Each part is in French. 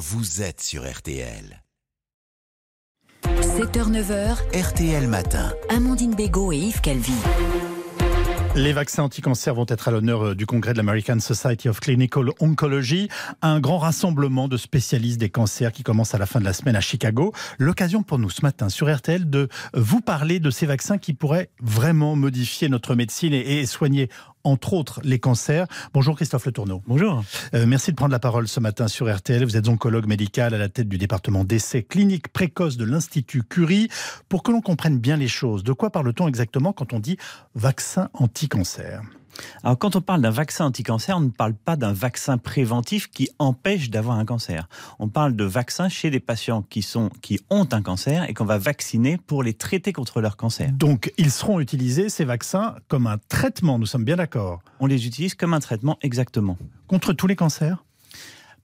vous êtes sur RTL. 7h-9h, RTL Matin. Amandine Bégaud et Yves Calvi. Les vaccins anti-cancer vont être à l'honneur euh, du congrès de l'American Society of Clinical Oncology, un grand rassemblement de spécialistes des cancers qui commence à la fin de la semaine à Chicago. L'occasion pour nous ce matin sur RTL de vous parler de ces vaccins qui pourraient vraiment modifier notre médecine et, et soigner entre autres les cancers. Bonjour Christophe Le Tourneau. Bonjour. Euh, merci de prendre la parole ce matin sur RTL. Vous êtes oncologue médical à la tête du département d'essais cliniques précoces de l'Institut Curie. Pour que l'on comprenne bien les choses, de quoi parle-t-on exactement quand on dit vaccin anti-cancer? Alors, quand on parle d'un vaccin anti-cancer, on ne parle pas d'un vaccin préventif qui empêche d'avoir un cancer. On parle de vaccins chez des patients qui, sont, qui ont un cancer et qu'on va vacciner pour les traiter contre leur cancer. Donc, ils seront utilisés, ces vaccins, comme un traitement, nous sommes bien d'accord On les utilise comme un traitement exactement. Contre tous les cancers?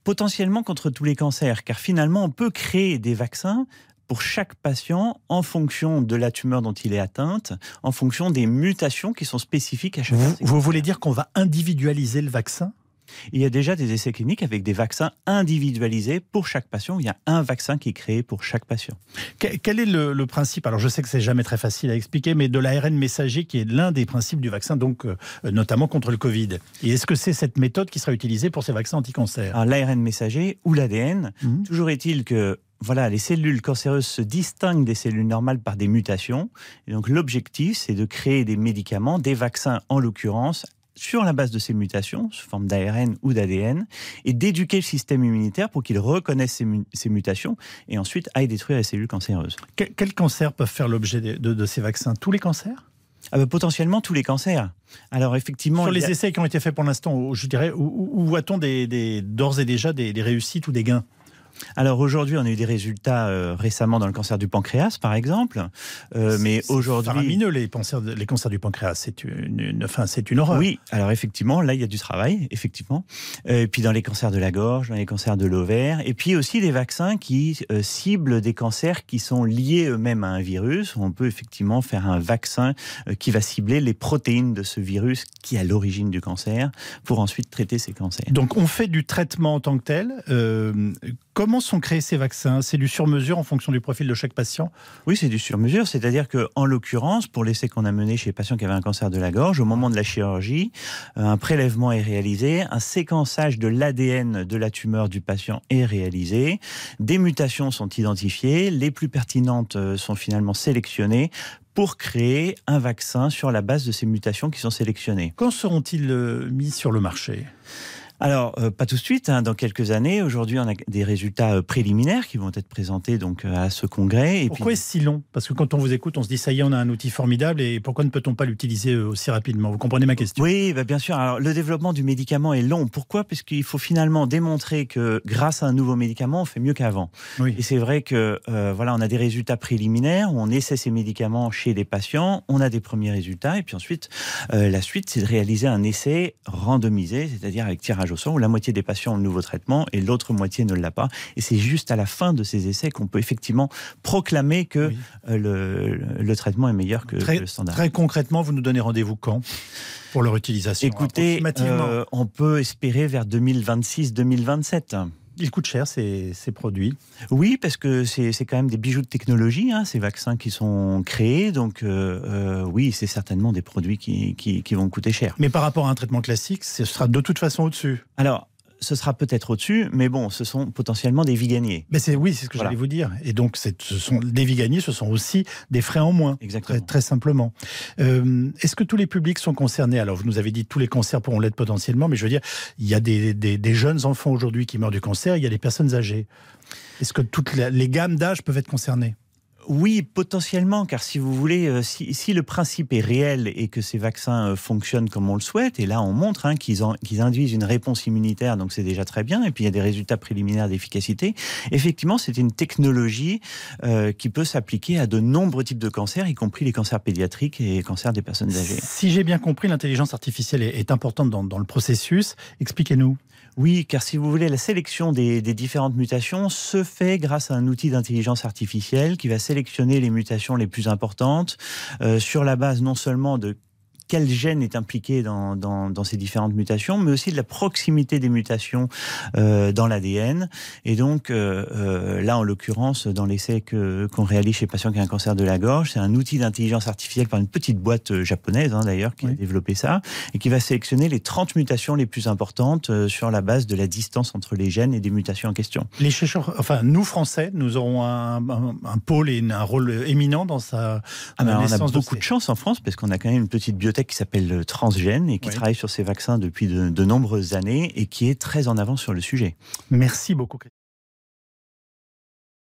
Potentiellement contre tous les cancers, car finalement on peut créer des vaccins pour chaque patient en fonction de la tumeur dont il est atteinte, en fonction des mutations qui sont spécifiques à chaque Vous, vous voulez dire qu'on va individualiser le vaccin? Il y a déjà des essais cliniques avec des vaccins individualisés pour chaque patient. Il y a un vaccin qui est créé pour chaque patient. Quel est le, principe? Alors je sais que c'est jamais très facile à expliquer, mais de l'ARN messager qui est l'un des principes du vaccin, donc euh, notamment contre le Covid. Et est-ce que c'est cette méthode qui sera utilisée pour ces vaccins anti-cancer L'ARN messager ou l'ADN. Mmh. Toujours est-il que voilà, les cellules cancéreuses se distinguent des cellules normales par des mutations. Et donc l'objectif, c'est de créer des médicaments, des vaccins en l'occurrence, sur la base de ces mutations, sous forme d'ARN ou d'ADN, et d'éduquer le système immunitaire pour qu'il reconnaisse ces, mutations et ensuite aille détruire les cellules cancéreuses. quels cancers peuvent faire l'objet de, ces vaccins? Tous les cancers? Ah ben, potentiellement tous les cancers. Alors effectivement, sur les essais qui ont été faits pour l'instant, je dirais, où, voit-on des, d'ores et déjà des réussites ou des gains? Alors aujourd'hui, on a eu des résultats euh, récemment dans le cancer du pancréas, par exemple. Euh, mais aujourd'hui, les cancers, les cancers du pancréas, c'est une, enfin, c'est une horreur. Oui, alors effectivement, là il y a du travail, effectivement. Euh, et puis dans les cancers de la gorge, dans les cancers de l'ovaire, et puis aussi des vaccins qui ciblent des cancers qui sont liés eux-mêmes à un virus. On peut effectivement faire un vaccin qui va cibler les protéines de ce virus qui est à l'origine du cancer, pour ensuite traiter ces cancers. Donc on fait du traitement en tant que tel. Comment sont créés ces vaccins? C'est du sur-mesure en fonction du profil de chaque patient? Oui, c'est du sur-mesure. C'est-à-dire que, en l'occurrence, pour l'essai qu'on a mené chez les patients qui avaient un cancer de la gorge, au moment de la chirurgie, euh, un prélèvement est réalisé, un séquençage de l'ADN de la tumeur du patient est réalisé, des mutations sont identifiées, les plus pertinentes euh, sont finalement sélectionnées pour créer un vaccin sur la base de ces mutations qui sont sélectionnées. Quand seront-ils euh, mis sur le marché? Alors, euh, pas tout de suite, hein, dans quelques années. Aujourd'hui, on a des résultats euh, préliminaires qui vont être présentés donc euh, à ce congrès. Et pourquoi est-ce si long? Parce que quand on vous écoute, on se dit ça y est, on a un outil formidable et pourquoi ne peut-on pas l'utiliser aussi rapidement? Vous comprenez ma question? Oui, bah bien sûr. Alors, le développement du médicament est long. Pourquoi? Parce qu'il faut finalement démontrer que grâce à un nouveau médicament, on fait mieux qu'avant. Oui. Et c'est vrai que voilà, on a des résultats préliminaires, on essaie ces médicaments chez les patients, on a des premiers résultats et puis ensuite, la suite, c'est de réaliser un essai randomisé, c'est-à-dire avec tirage où la moitié des patients ont le nouveau traitement et l'autre moitié ne l'a pas. Et c'est juste à la fin de ces essais qu'on peut effectivement proclamer que euh, le, traitement est meilleur que, le standard. Très concrètement, vous nous donnez rendez-vous quand? Pour leur utilisation Écoutez, euh, on peut espérer vers 2026-2027. Ils coûtent cher ces, ces, produits Oui, parce que c'est quand même des bijoux de technologie, hein, ces vaccins qui sont créés. Donc euh, euh, oui, c'est certainement des produits qui, qui, qui, vont coûter cher. Mais par rapport à un traitement classique, ce sera de toute façon au-dessus. Alors, ce sera peut-être au-dessus, mais bon, ce sont potentiellement des vies gagnées. Mais c'est oui, c'est ce que j'allais vous dire. Et donc, ce sont des vies gagnées, ce sont aussi des frais en moins. Exactement. Très, simplement. Euh, est-ce que tous les publics sont concernés? Alors, vous nous avez dit tous les cancers pourront l'être potentiellement, mais je veux dire, il y a des, des jeunes enfants aujourd'hui qui meurent du cancer, il y a des personnes âgées. Est-ce que toutes les gammes d'âge peuvent être concernées? Oui, potentiellement, car si vous voulez, euh, si, le principe est réel et que ces vaccins euh, fonctionnent comme on le souhaite, et là on montre hein, qu'ils induisent une réponse immunitaire, donc c'est déjà très bien, et puis il y a des résultats préliminaires d'efficacité, effectivement c'est une technologie euh, qui peut s'appliquer à de nombreux types de cancers, y compris les cancers pédiatriques et les cancers des personnes âgées. Si j'ai bien compris, l'intelligence artificielle est, importante dans, dans le processus. Expliquez-nous. Oui, car si vous voulez, la sélection des, différentes mutations se fait grâce à un outil d'intelligence artificielle qui va sélectionner les mutations les plus importantes euh, sur la base non seulement de quel gène est impliqué dans, dans, ces différentes mutations, mais aussi de la proximité des mutations euh, dans l'ADN. Et donc, euh, euh, là, en l'occurrence, dans l'essai qu'on réalise chez patients qui ont un cancer de la gorge, c'est un outil d'intelligence artificielle par une petite boîte japonaise, hein, d'ailleurs, qui a développé ça, et qui va sélectionner les 30 mutations les plus importantes sur la base de la distance entre les gènes et des mutations en question. Les chercheurs, enfin, nous, Français, nous aurons un, un, pôle et un rôle éminent dans sa. Ah ben, on a beaucoup de chance en France, parce qu'on a quand même une petite biotech qui s'appelle Transgène et qui travaille sur ces vaccins depuis de, de nombreuses années et qui est très en avance sur le sujet. Merci beaucoup.